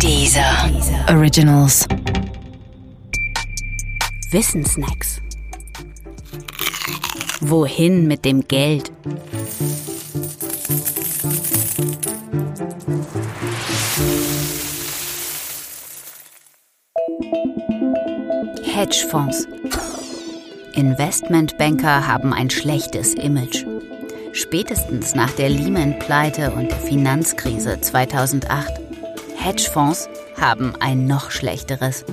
Dieser Originals. Wissensnacks. Wohin mit dem Geld? Hedgefonds. Investmentbanker haben ein schlechtes Image. Spätestens nach der Lehman-Pleite und der Finanzkrise 2008. Hedgefonds haben ein noch schlechteres.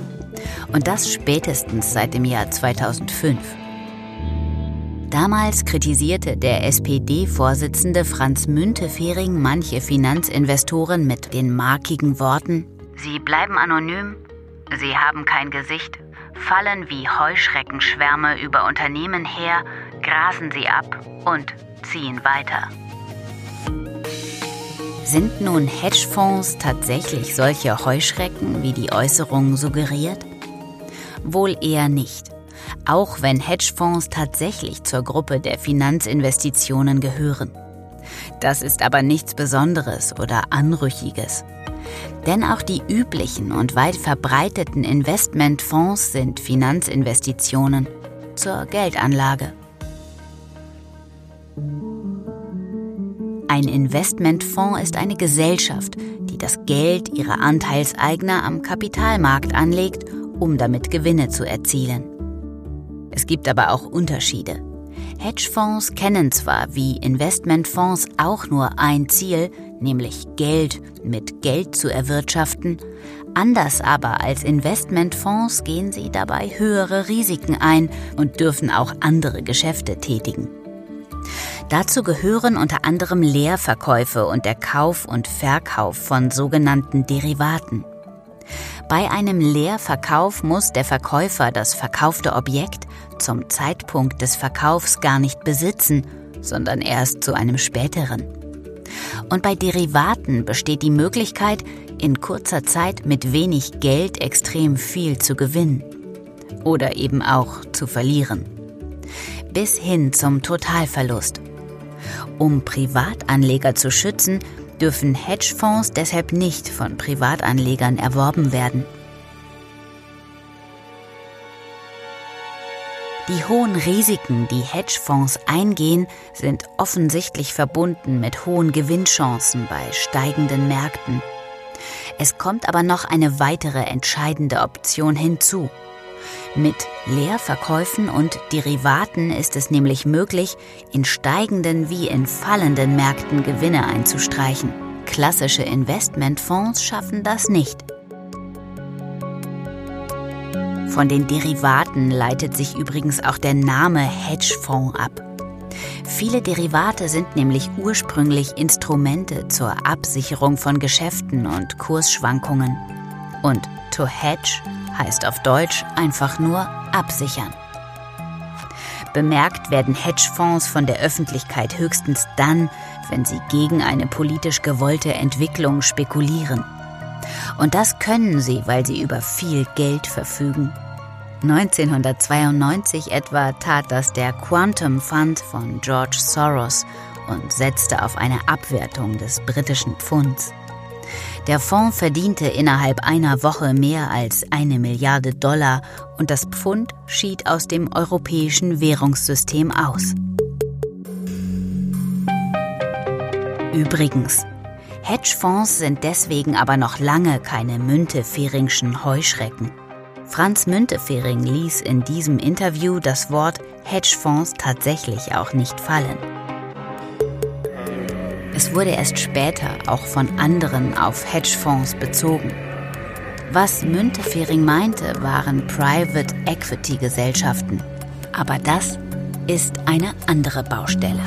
Und das spätestens seit dem Jahr 2005. Damals kritisierte der SPD-Vorsitzende Franz Müntefering manche Finanzinvestoren mit den markigen Worten: Sie bleiben anonym, sie haben kein Gesicht, fallen wie Heuschreckenschwärme über Unternehmen her, grasen sie ab und ziehen weiter. Sind nun Hedgefonds tatsächlich solche Heuschrecken, wie die Äußerung suggeriert? Wohl eher nicht. Auch wenn Hedgefonds tatsächlich zur Gruppe der Finanzinvestitionen gehören. Das ist aber nichts Besonderes oder Anrüchiges. Denn auch die üblichen und weit verbreiteten Investmentfonds sind Finanzinvestitionen zur Geldanlage. Ein Investmentfonds ist eine Gesellschaft, die das Geld ihrer Anteilseigner am Kapitalmarkt anlegt, um damit Gewinne zu erzielen. Es gibt aber auch Unterschiede. Hedgefonds kennen zwar wie Investmentfonds auch nur ein Ziel, nämlich Geld mit Geld zu erwirtschaften, anders aber als Investmentfonds gehen sie dabei höhere Risiken ein und dürfen auch andere Geschäfte tätigen. Dazu gehören unter anderem Leerverkäufe und der Kauf und Verkauf von sogenannten Derivaten. Bei einem Leerverkauf muss der Verkäufer das verkaufte Objekt zum Zeitpunkt des Verkaufs gar nicht besitzen, sondern erst zu einem späteren. Und bei Derivaten besteht die Möglichkeit, in kurzer Zeit mit wenig Geld extrem viel zu gewinnen. Oder eben auch zu verlieren. Bis hin zum Totalverlust. Um Privatanleger zu schützen, dürfen Hedgefonds deshalb nicht von Privatanlegern erworben werden. Die hohen Risiken, die Hedgefonds eingehen, sind offensichtlich verbunden mit hohen Gewinnchancen bei steigenden Märkten. Es kommt aber noch eine weitere entscheidende Option hinzu. Mit Leerverkäufen und Derivaten ist es nämlich möglich, in steigenden wie in fallenden Märkten Gewinne einzustreichen. Klassische Investmentfonds schaffen das nicht. Von den Derivaten leitet sich übrigens auch der Name Hedgefonds ab. Viele Derivate sind nämlich ursprünglich Instrumente zur Absicherung von Geschäften und Kursschwankungen. Und to hedge heißt auf Deutsch einfach nur absichern. Bemerkt werden Hedgefonds von der Öffentlichkeit höchstens dann, wenn sie gegen eine politisch gewollte Entwicklung spekulieren. Und das können sie, weil sie über viel Geld verfügen. 1992 etwa tat das der Quantum Fund von George Soros und setzte auf eine Abwertung des britischen Pfunds. Der Fonds verdiente innerhalb einer Woche mehr als eine Milliarde Dollar und das Pfund schied aus dem europäischen Währungssystem aus. Übrigens, Hedgefonds sind deswegen aber noch lange keine Münteferingschen Heuschrecken. Franz Müntefering ließ in diesem Interview das Wort Hedgefonds tatsächlich auch nicht fallen. Es wurde erst später auch von anderen auf Hedgefonds bezogen. Was Müntefering meinte, waren Private Equity Gesellschaften. Aber das ist eine andere Baustelle.